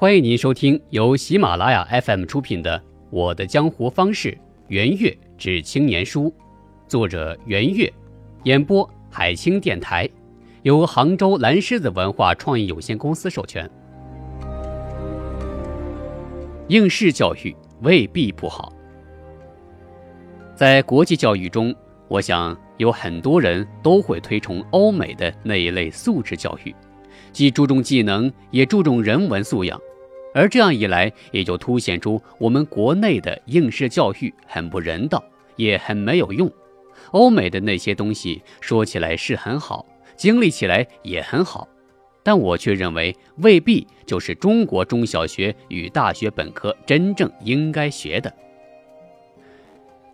欢迎您收听由喜马拉雅 FM 出品的《我的江湖方式·圆月之青年书》，作者圆月，演播海清电台，由杭州蓝狮子文化创意有限公司授权。应试教育未必不好，在国际教育中，我想有很多人都会推崇欧美的那一类素质教育，既注重技能，也注重人文素养。而这样一来，也就凸显出我们国内的应试教育很不人道，也很没有用。欧美的那些东西说起来是很好，经历起来也很好，但我却认为未必就是中国中小学与大学本科真正应该学的。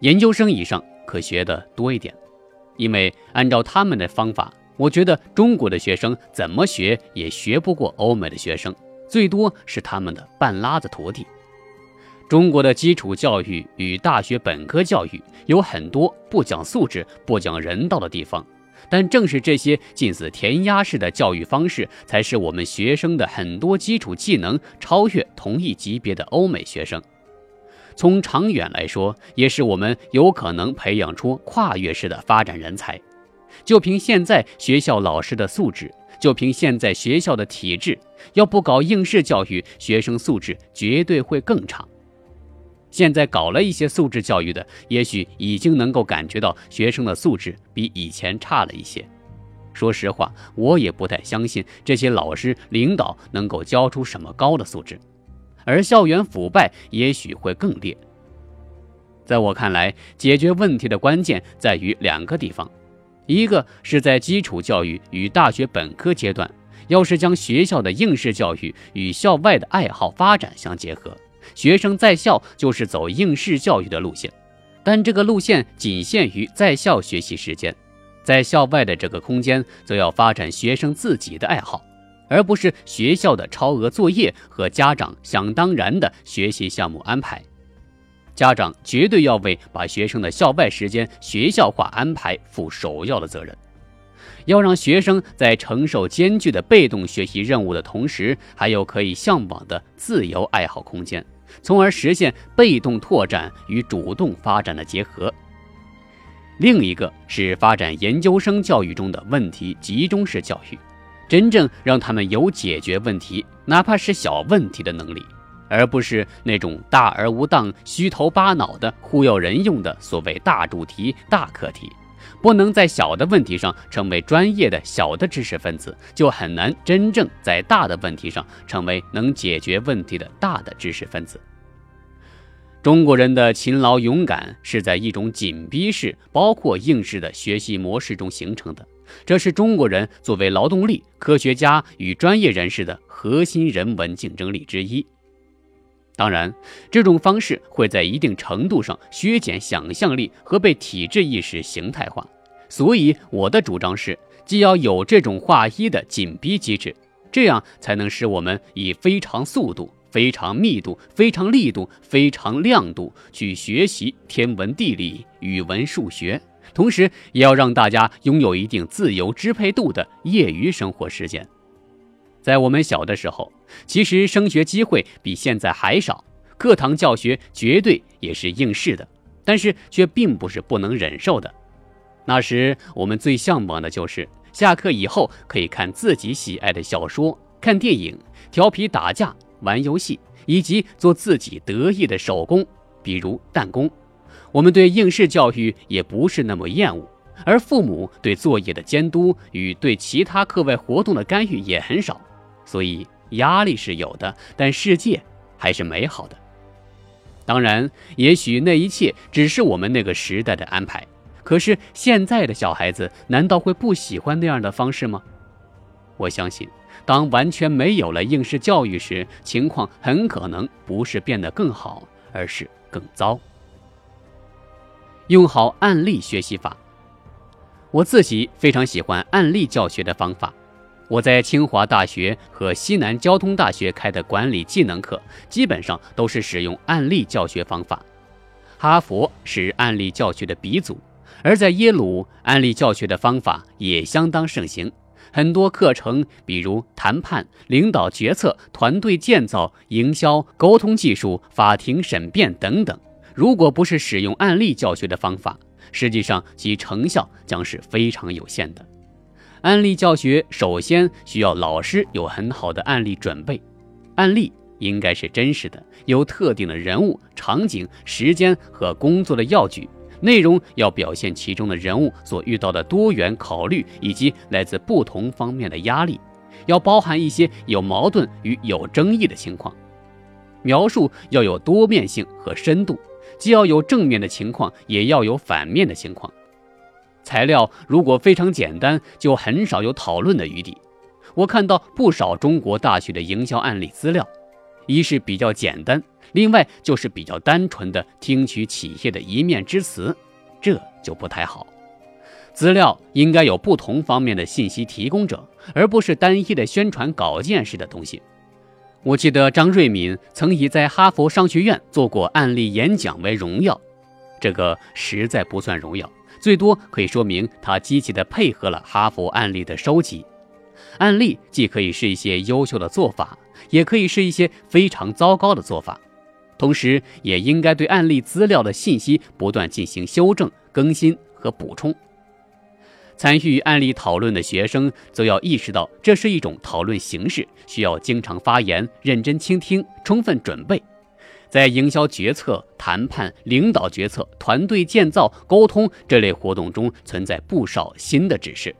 研究生以上可学的多一点，因为按照他们的方法，我觉得中国的学生怎么学也学不过欧美的学生。最多是他们的半拉子徒弟。中国的基础教育与大学本科教育有很多不讲素质、不讲人道的地方，但正是这些近似填鸭式的教育方式，才使我们学生的很多基础技能超越同一级别的欧美学生。从长远来说，也是我们有可能培养出跨越式的发展人才。就凭现在学校老师的素质。就凭现在学校的体制，要不搞应试教育，学生素质绝对会更差。现在搞了一些素质教育的，也许已经能够感觉到学生的素质比以前差了一些。说实话，我也不太相信这些老师领导能够教出什么高的素质，而校园腐败也许会更烈。在我看来，解决问题的关键在于两个地方。一个是在基础教育与大学本科阶段，要是将学校的应试教育与校外的爱好发展相结合，学生在校就是走应试教育的路线，但这个路线仅限于在校学习时间，在校外的这个空间则要发展学生自己的爱好，而不是学校的超额作业和家长想当然的学习项目安排。家长绝对要为把学生的校外时间学校化安排负首要的责任，要让学生在承受艰巨的被动学习任务的同时，还有可以向往的自由爱好空间，从而实现被动拓展与主动发展的结合。另一个是发展研究生教育中的问题集中式教育，真正让他们有解决问题，哪怕是小问题的能力。而不是那种大而无当、虚头巴脑的忽悠人用的所谓大主题、大课题，不能在小的问题上成为专业的小的知识分子，就很难真正在大的问题上成为能解决问题的大的知识分子。中国人的勤劳勇敢是在一种紧逼式、包括应试的学习模式中形成的，这是中国人作为劳动力、科学家与专业人士的核心人文竞争力之一。当然，这种方式会在一定程度上削减想象力和被体制意识形态化，所以我的主张是，既要有这种划一的紧逼机制，这样才能使我们以非常速度、非常密度、非常力度、非常亮度去学习天文地理、语文数学，同时也要让大家拥有一定自由支配度的业余生活时间。在我们小的时候，其实升学机会比现在还少，课堂教学绝对也是应试的，但是却并不是不能忍受的。那时我们最向往的就是下课以后可以看自己喜爱的小说、看电影、调皮打架、玩游戏，以及做自己得意的手工，比如弹弓。我们对应试教育也不是那么厌恶，而父母对作业的监督与对其他课外活动的干预也很少。所以压力是有的，但世界还是美好的。当然，也许那一切只是我们那个时代的安排。可是现在的小孩子难道会不喜欢那样的方式吗？我相信，当完全没有了应试教育时，情况很可能不是变得更好，而是更糟。用好案例学习法，我自己非常喜欢案例教学的方法。我在清华大学和西南交通大学开的管理技能课，基本上都是使用案例教学方法。哈佛是案例教学的鼻祖，而在耶鲁，案例教学的方法也相当盛行。很多课程，比如谈判、领导决策、团队建造、营销、沟通技术、法庭审辩等等，如果不是使用案例教学的方法，实际上其成效将是非常有限的。案例教学首先需要老师有很好的案例准备，案例应该是真实的，有特定的人物、场景、时间和工作的要举。内容要表现其中的人物所遇到的多元考虑以及来自不同方面的压力，要包含一些有矛盾与有争议的情况。描述要有多面性和深度，既要有正面的情况，也要有反面的情况。材料如果非常简单，就很少有讨论的余地。我看到不少中国大学的营销案例资料，一是比较简单。另外就是比较单纯的听取企业的一面之词，这就不太好。资料应该有不同方面的信息提供者，而不是单一的宣传稿件式的东西。我记得张瑞敏曾以在哈佛商学院做过案例演讲为荣耀，这个实在不算荣耀，最多可以说明他积极的配合了哈佛案例的收集。案例既可以是一些优秀的做法，也可以是一些非常糟糕的做法。同时，也应该对案例资料的信息不断进行修正、更新和补充。参与案例讨论的学生则要意识到，这是一种讨论形式，需要经常发言、认真倾听、充分准备。在营销决策、谈判、领导决策、团队建造、沟通这类活动中，存在不少新的指示，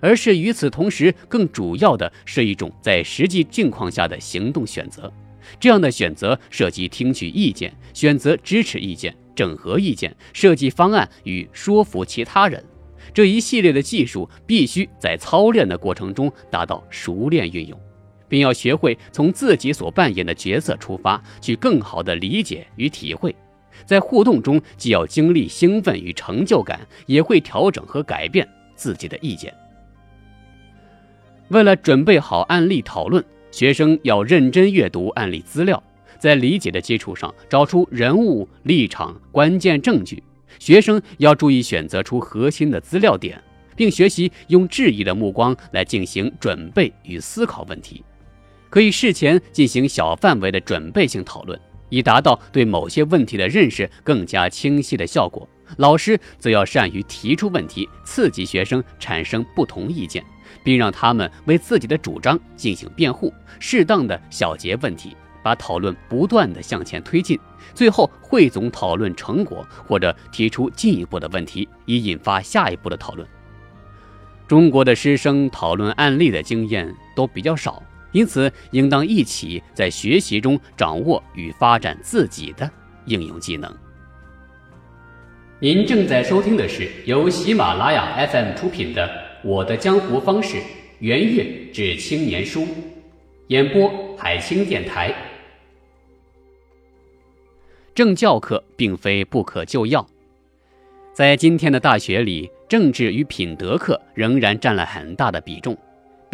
而是与此同时，更主要的是一种在实际境况下的行动选择。这样的选择涉及听取意见、选择支持意见、整合意见、设计方案与说服其他人，这一系列的技术必须在操练的过程中达到熟练运用，并要学会从自己所扮演的角色出发，去更好的理解与体会。在互动中，既要经历兴奋与成就感，也会调整和改变自己的意见。为了准备好案例讨论。学生要认真阅读案例资料，在理解的基础上找出人物立场、关键证据。学生要注意选择出核心的资料点，并学习用质疑的目光来进行准备与思考问题。可以事前进行小范围的准备性讨论，以达到对某些问题的认识更加清晰的效果。老师则要善于提出问题，刺激学生产生不同意见。并让他们为自己的主张进行辩护，适当的小结问题，把讨论不断的向前推进，最后汇总讨论成果，或者提出进一步的问题，以引发下一步的讨论。中国的师生讨论案例的经验都比较少，因此应当一起在学习中掌握与发展自己的应用技能。您正在收听的是由喜马拉雅 FM 出品的。我的江湖方式，圆月至青年书，演播海清电台。政教课并非不可救药，在今天的大学里，政治与品德课仍然占了很大的比重，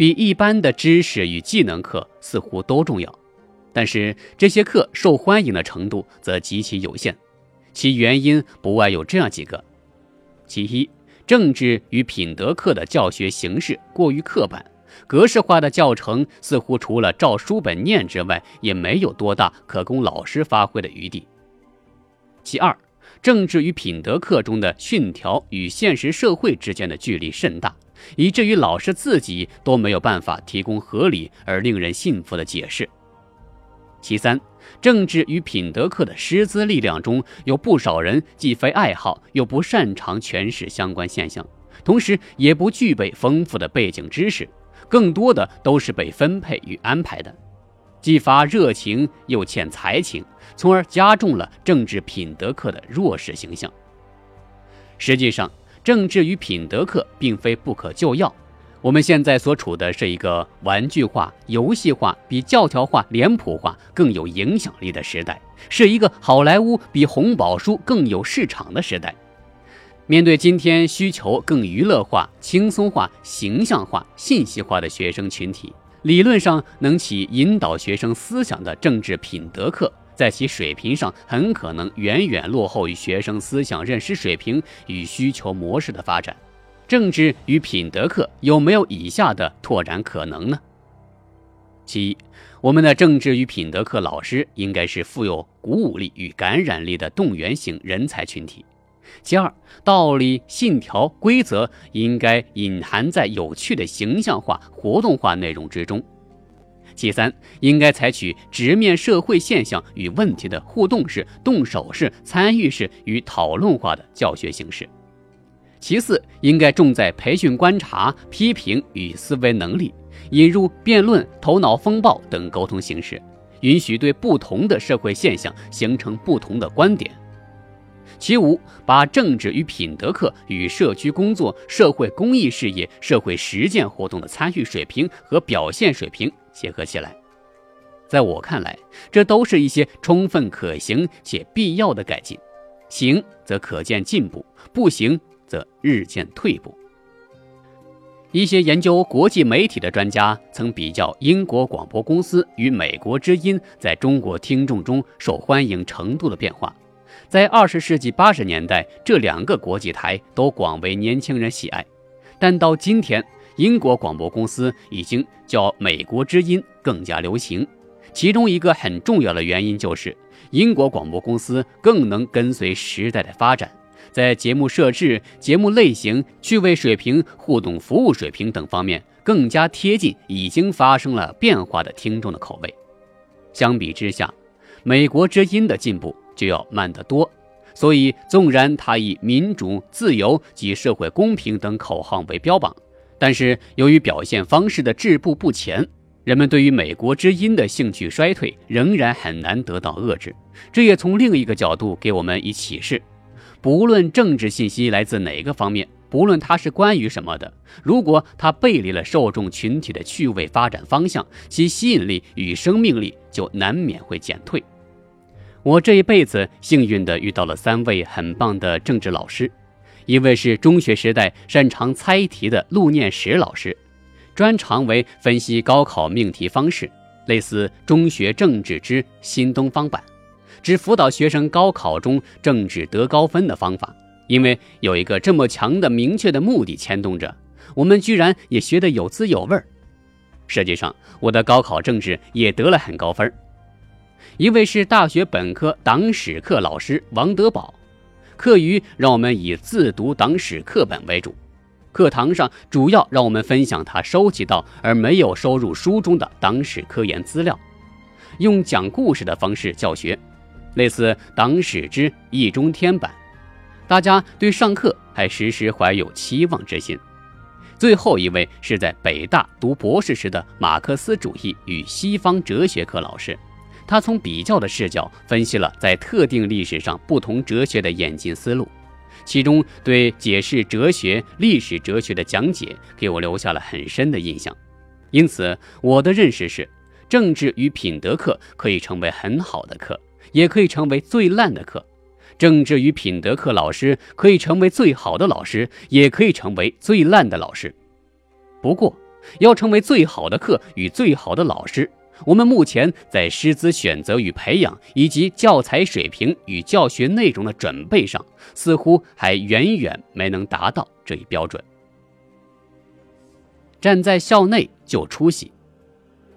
比一般的知识与技能课似乎都重要。但是这些课受欢迎的程度则极其有限，其原因不外有这样几个：其一。政治与品德课的教学形式过于刻板，格式化的教程似乎除了照书本念之外，也没有多大可供老师发挥的余地。其二，政治与品德课中的训条与现实社会之间的距离甚大，以至于老师自己都没有办法提供合理而令人信服的解释。其三，政治与品德课的师资力量中有不少人既非爱好，又不擅长诠释相关现象，同时也不具备丰富的背景知识，更多的都是被分配与安排的，既乏热情又欠才情，从而加重了政治品德课的弱势形象。实际上，政治与品德课并非不可救药。我们现在所处的是一个玩具化、游戏化、比教条化、脸谱化更有影响力的时代，是一个好莱坞比红宝书更有市场的时代。面对今天需求更娱乐化、轻松化、形象化、信息化的学生群体，理论上能起引导学生思想的政治品德课，在其水平上很可能远远落后于学生思想认识水平与需求模式的发展。政治与品德课有没有以下的拓展可能呢？其一，我们的政治与品德课老师应该是富有鼓舞力与感染力的动员型人才群体。其二，道理、信条、规则应该隐含在有趣的形象化、活动化内容之中。其三，应该采取直面社会现象与问题的互动式、动手式、参与式与讨论化的教学形式。其四，应该重在培训观察、批评与思维能力，引入辩论、头脑风暴等沟通形式，允许对不同的社会现象形成不同的观点。其五，把政治与品德课与社区工作、社会公益事业、社会实践活动的参与水平和表现水平结合起来。在我看来，这都是一些充分可行且必要的改进。行则可见进步，不行则日渐退步。一些研究国际媒体的专家曾比较英国广播公司与美国之音在中国听众中受欢迎程度的变化。在二十世纪八十年代，这两个国际台都广为年轻人喜爱，但到今天，英国广播公司已经较美国之音更加流行。其中一个很重要的原因就是，英国广播公司更能跟随时代的发展，在节目设置、节目类型、趣味水平、互动服务水平等方面，更加贴近已经发生了变化的听众的口味。相比之下，美国之音的进步。就要慢得多，所以纵然他以民主、自由及社会公平等口号为标榜，但是由于表现方式的质步不前，人们对于美国之音的兴趣衰退仍然很难得到遏制。这也从另一个角度给我们以启示：不论政治信息来自哪个方面，不论它是关于什么的，如果它背离了受众群体的趣味发展方向，其吸引力与生命力就难免会减退。我这一辈子幸运地遇到了三位很棒的政治老师，一位是中学时代擅长猜题的陆念石老师，专长为分析高考命题方式，类似《中学政治之新东方版》，只辅导学生高考中政治得高分的方法。因为有一个这么强的明确的目的牵动着，我们居然也学得有滋有味儿。实际上，我的高考政治也得了很高分儿。一位是大学本科党史课老师王德宝，课余让我们以自读党史课本为主，课堂上主要让我们分享他收集到而没有收入书中的党史科研资料，用讲故事的方式教学，类似《党史之易中天版》，大家对上课还时时怀有期望之心。最后一位是在北大读博士时的马克思主义与西方哲学课老师。他从比较的视角分析了在特定历史上不同哲学的演进思路，其中对解释哲学、历史哲学的讲解给我留下了很深的印象。因此，我的认识是，政治与品德课可以成为很好的课，也可以成为最烂的课；政治与品德课老师可以成为最好的老师，也可以成为最烂的老师。不过，要成为最好的课与最好的老师。我们目前在师资选择与培养，以及教材水平与教学内容的准备上，似乎还远远没能达到这一标准。站在校内就出席，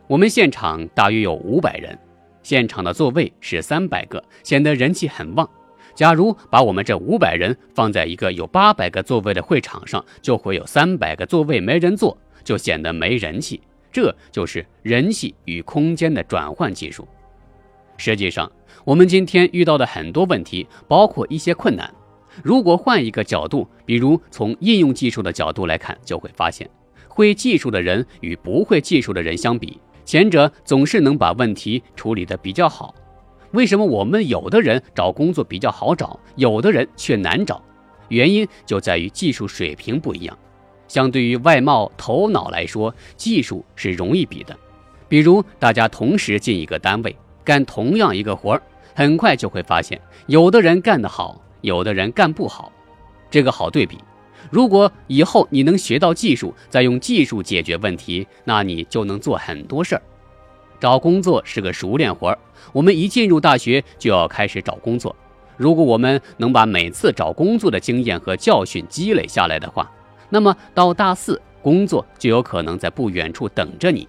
我们现场大约有五百人，现场的座位是三百个，显得人气很旺。假如把我们这五百人放在一个有八百个座位的会场上，就会有三百个座位没人坐，就显得没人气。这就是人气与空间的转换技术。实际上，我们今天遇到的很多问题，包括一些困难。如果换一个角度，比如从应用技术的角度来看，就会发现，会技术的人与不会技术的人相比，前者总是能把问题处理得比较好。为什么我们有的人找工作比较好找，有的人却难找？原因就在于技术水平不一样。相对于外貌、头脑来说，技术是容易比的。比如，大家同时进一个单位干同样一个活儿，很快就会发现，有的人干得好，有的人干不好。这个好对比。如果以后你能学到技术，再用技术解决问题，那你就能做很多事儿。找工作是个熟练活儿，我们一进入大学就要开始找工作。如果我们能把每次找工作的经验和教训积累下来的话，那么到大四，工作就有可能在不远处等着你。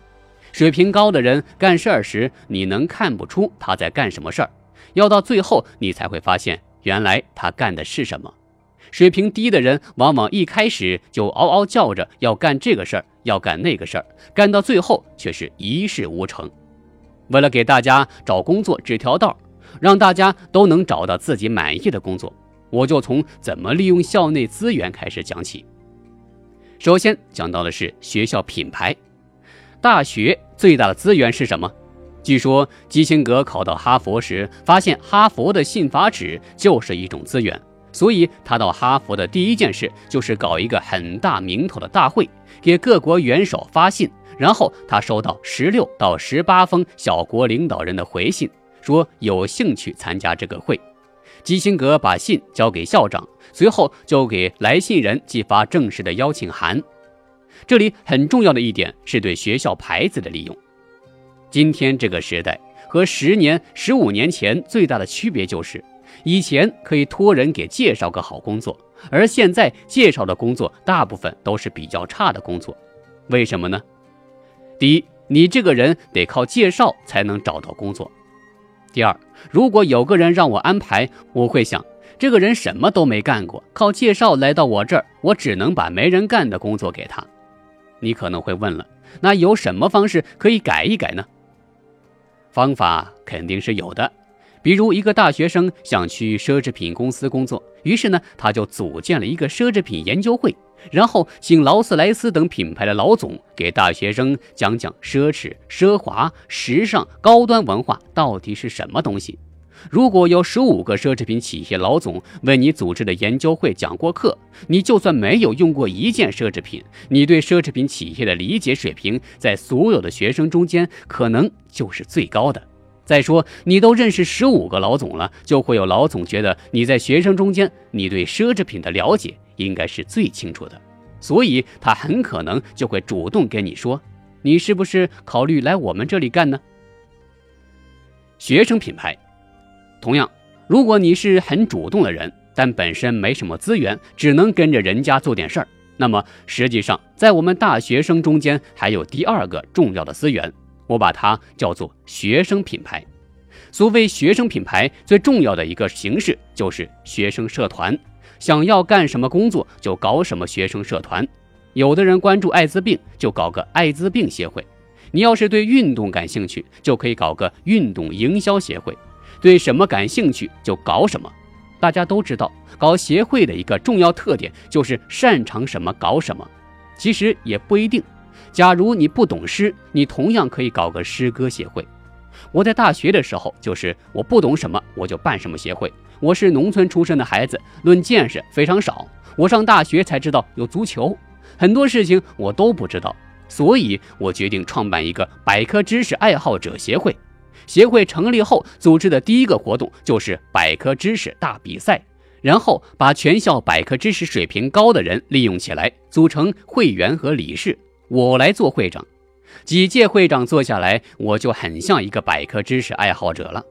水平高的人干事儿时，你能看不出他在干什么事儿，要到最后你才会发现，原来他干的是什么。水平低的人往往一开始就嗷嗷叫着要干这个事儿，要干那个事儿，干到最后却是一事无成。为了给大家找工作指条道，让大家都能找到自己满意的工作，我就从怎么利用校内资源开始讲起。首先讲到的是学校品牌，大学最大的资源是什么？据说基辛格考到哈佛时，发现哈佛的信法纸就是一种资源。所以他到哈佛的第一件事就是搞一个很大名头的大会，给各国元首发信。然后他收到十六到十八封小国领导人的回信，说有兴趣参加这个会。基辛格把信交给校长，随后就给来信人寄发正式的邀请函。这里很重要的一点是对学校牌子的利用。今天这个时代和十年、十五年前最大的区别就是。以前可以托人给介绍个好工作，而现在介绍的工作大部分都是比较差的工作，为什么呢？第一，你这个人得靠介绍才能找到工作；第二，如果有个人让我安排，我会想，这个人什么都没干过，靠介绍来到我这儿，我只能把没人干的工作给他。你可能会问了，那有什么方式可以改一改呢？方法肯定是有的。比如一个大学生想去奢侈品公司工作，于是呢，他就组建了一个奢侈品研究会，然后请劳斯莱斯等品牌的老总给大学生讲讲奢侈、奢华、时尚、高端文化到底是什么东西。如果有十五个奢侈品企业老总为你组织的研究会讲过课，你就算没有用过一件奢侈品，你对奢侈品企业的理解水平，在所有的学生中间可能就是最高的。再说，你都认识十五个老总了，就会有老总觉得你在学生中间，你对奢侈品的了解应该是最清楚的，所以他很可能就会主动跟你说，你是不是考虑来我们这里干呢？学生品牌，同样，如果你是很主动的人，但本身没什么资源，只能跟着人家做点事儿，那么实际上在我们大学生中间还有第二个重要的资源。我把它叫做学生品牌。所谓学生品牌，最重要的一个形式就是学生社团。想要干什么工作，就搞什么学生社团。有的人关注艾滋病，就搞个艾滋病协会；你要是对运动感兴趣，就可以搞个运动营销协会。对什么感兴趣就搞什么。大家都知道，搞协会的一个重要特点就是擅长什么搞什么。其实也不一定。假如你不懂诗，你同样可以搞个诗歌协会。我在大学的时候，就是我不懂什么，我就办什么协会。我是农村出身的孩子，论见识非常少。我上大学才知道有足球，很多事情我都不知道，所以我决定创办一个百科知识爱好者协会。协会成立后，组织的第一个活动就是百科知识大比赛，然后把全校百科知识水平高的人利用起来，组成会员和理事。我来做会长，几届会长做下来，我就很像一个百科知识爱好者了。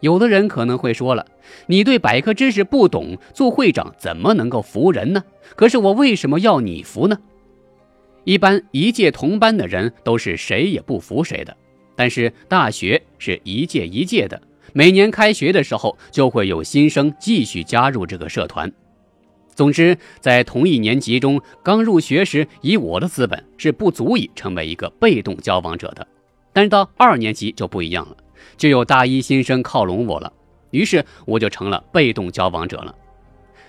有的人可能会说了，你对百科知识不懂，做会长怎么能够服人呢？可是我为什么要你服呢？一般一届同班的人都是谁也不服谁的，但是大学是一届一届的，每年开学的时候就会有新生继续加入这个社团。总之，在同一年级中，刚入学时，以我的资本是不足以成为一个被动交往者的。但是到二年级就不一样了，就有大一新生靠拢我了，于是我就成了被动交往者了。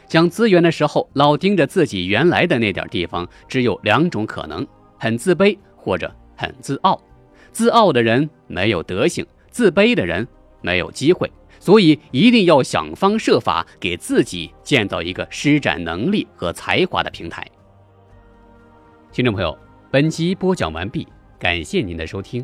讲资源的时候，老盯着自己原来的那点地方，只有两种可能：很自卑或者很自傲。自傲的人没有德行，自卑的人没有机会。所以一定要想方设法给自己建造一个施展能力和才华的平台。听众朋友，本集播讲完毕，感谢您的收听。